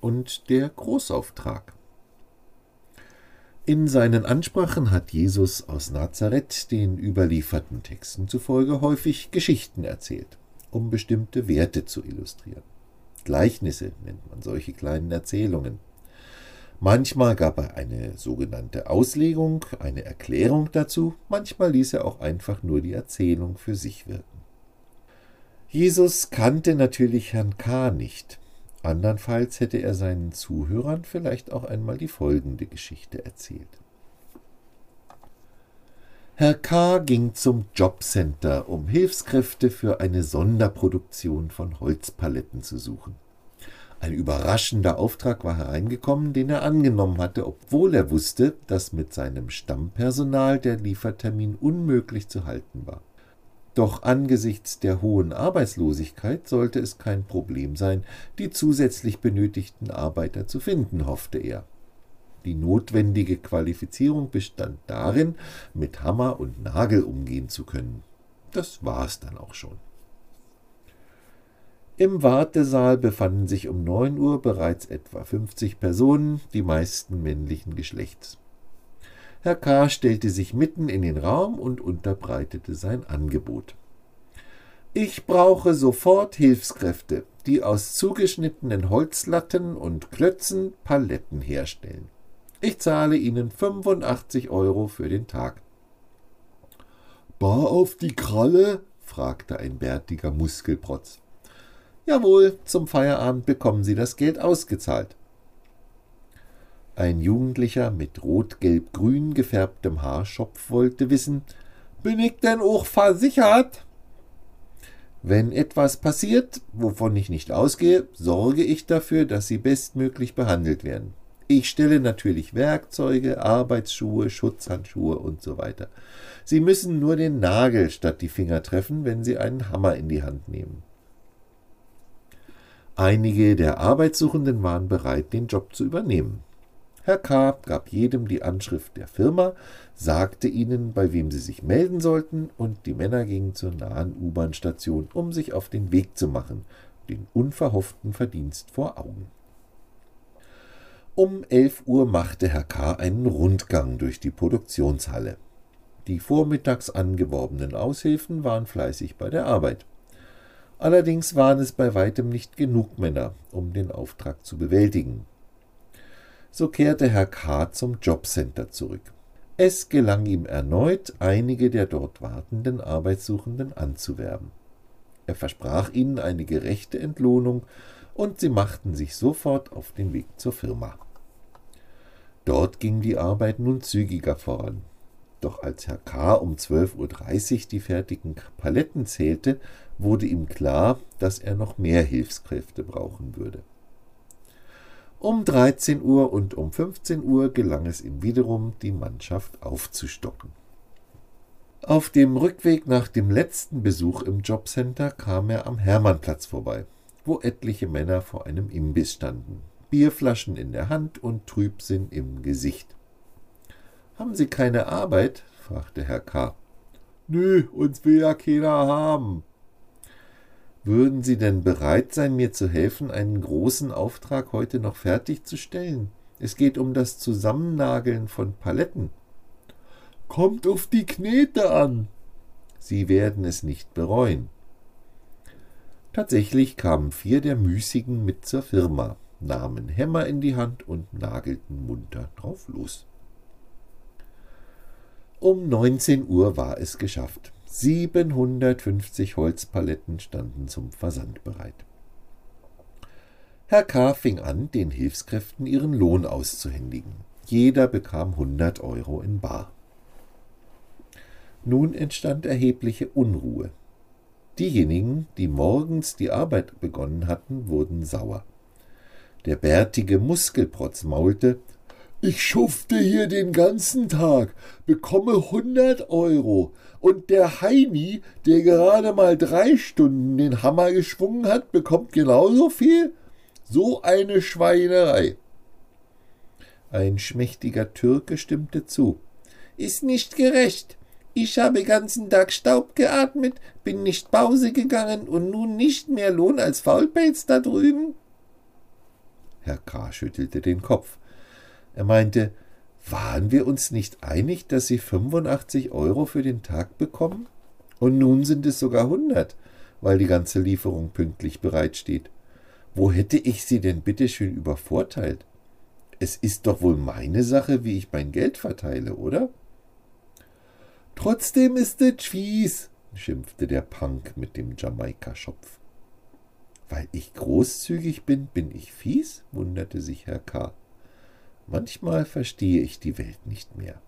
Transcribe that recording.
und der Großauftrag. In seinen Ansprachen hat Jesus aus Nazareth den überlieferten Texten zufolge häufig Geschichten erzählt, um bestimmte Werte zu illustrieren. Gleichnisse nennt man solche kleinen Erzählungen. Manchmal gab er eine sogenannte Auslegung, eine Erklärung dazu, manchmal ließ er auch einfach nur die Erzählung für sich wirken. Jesus kannte natürlich Herrn K. nicht. Andernfalls hätte er seinen Zuhörern vielleicht auch einmal die folgende Geschichte erzählt. Herr K. ging zum Jobcenter, um Hilfskräfte für eine Sonderproduktion von Holzpaletten zu suchen. Ein überraschender Auftrag war hereingekommen, den er angenommen hatte, obwohl er wusste, dass mit seinem Stammpersonal der Liefertermin unmöglich zu halten war. Doch angesichts der hohen Arbeitslosigkeit sollte es kein Problem sein, die zusätzlich benötigten Arbeiter zu finden, hoffte er. Die notwendige Qualifizierung bestand darin, mit Hammer und Nagel umgehen zu können. Das war es dann auch schon. Im Wartesaal befanden sich um neun Uhr bereits etwa 50 Personen, die meisten männlichen Geschlechts. Herr K. stellte sich mitten in den Raum und unterbreitete sein Angebot. Ich brauche sofort Hilfskräfte, die aus zugeschnittenen Holzlatten und Klötzen Paletten herstellen. Ich zahle Ihnen 85 Euro für den Tag. Bar auf die Kralle? fragte ein bärtiger Muskelprotz. Jawohl, zum Feierabend bekommen Sie das Geld ausgezahlt. Ein Jugendlicher mit rot-gelb-grün gefärbtem Haarschopf wollte wissen, bin ich denn auch versichert? Wenn etwas passiert, wovon ich nicht ausgehe, sorge ich dafür, dass Sie bestmöglich behandelt werden. Ich stelle natürlich Werkzeuge, Arbeitsschuhe, Schutzhandschuhe und so weiter. Sie müssen nur den Nagel statt die Finger treffen, wenn Sie einen Hammer in die Hand nehmen. Einige der Arbeitssuchenden waren bereit, den Job zu übernehmen. Herr K. gab jedem die Anschrift der Firma, sagte ihnen, bei wem sie sich melden sollten, und die Männer gingen zur nahen U-Bahn-Station, um sich auf den Weg zu machen, den unverhofften Verdienst vor Augen. Um elf Uhr machte Herr K. einen Rundgang durch die Produktionshalle. Die vormittags angeworbenen Aushilfen waren fleißig bei der Arbeit. Allerdings waren es bei weitem nicht genug Männer, um den Auftrag zu bewältigen. So kehrte Herr K. zum Jobcenter zurück. Es gelang ihm erneut, einige der dort wartenden Arbeitssuchenden anzuwerben. Er versprach ihnen eine gerechte Entlohnung, und sie machten sich sofort auf den Weg zur Firma. Dort ging die Arbeit nun zügiger voran. Doch als Herr K. um 12.30 Uhr die fertigen Paletten zählte, wurde ihm klar, dass er noch mehr Hilfskräfte brauchen würde. Um 13 Uhr und um 15 Uhr gelang es ihm wiederum, die Mannschaft aufzustocken. Auf dem Rückweg nach dem letzten Besuch im Jobcenter kam er am Hermannplatz vorbei, wo etliche Männer vor einem Imbiss standen, Bierflaschen in der Hand und Trübsinn im Gesicht. Haben Sie keine Arbeit? fragte Herr K. Nö, uns will ja keiner haben, würden Sie denn bereit sein, mir zu helfen, einen großen Auftrag heute noch fertigzustellen? Es geht um das Zusammennageln von Paletten. Kommt auf die Knete an. Sie werden es nicht bereuen. Tatsächlich kamen vier der Müßigen mit zur Firma, nahmen Hämmer in die Hand und nagelten munter drauf los. Um neunzehn Uhr war es geschafft. 750 Holzpaletten standen zum Versand bereit. Herr K. fing an, den Hilfskräften ihren Lohn auszuhändigen. Jeder bekam 100 Euro in Bar. Nun entstand erhebliche Unruhe. Diejenigen, die morgens die Arbeit begonnen hatten, wurden sauer. Der bärtige Muskelprotz maulte ich schufte hier den ganzen Tag, bekomme 100 Euro. Und der Heini, der gerade mal drei Stunden den Hammer geschwungen hat, bekommt genauso viel? So eine Schweinerei. Ein schmächtiger Türke stimmte zu. Ist nicht gerecht. Ich habe ganzen Tag Staub geatmet, bin nicht Pause gegangen und nun nicht mehr Lohn als Faulpelz da drüben? Herr K. schüttelte den Kopf. Er meinte, waren wir uns nicht einig, dass Sie 85 Euro für den Tag bekommen? Und nun sind es sogar 100, weil die ganze Lieferung pünktlich bereitsteht. Wo hätte ich Sie denn bitteschön übervorteilt? Es ist doch wohl meine Sache, wie ich mein Geld verteile, oder? Trotzdem ist es fies, schimpfte der Punk mit dem Jamaika-Schopf. Weil ich großzügig bin, bin ich fies? wunderte sich Herr K. Manchmal verstehe ich die Welt nicht mehr.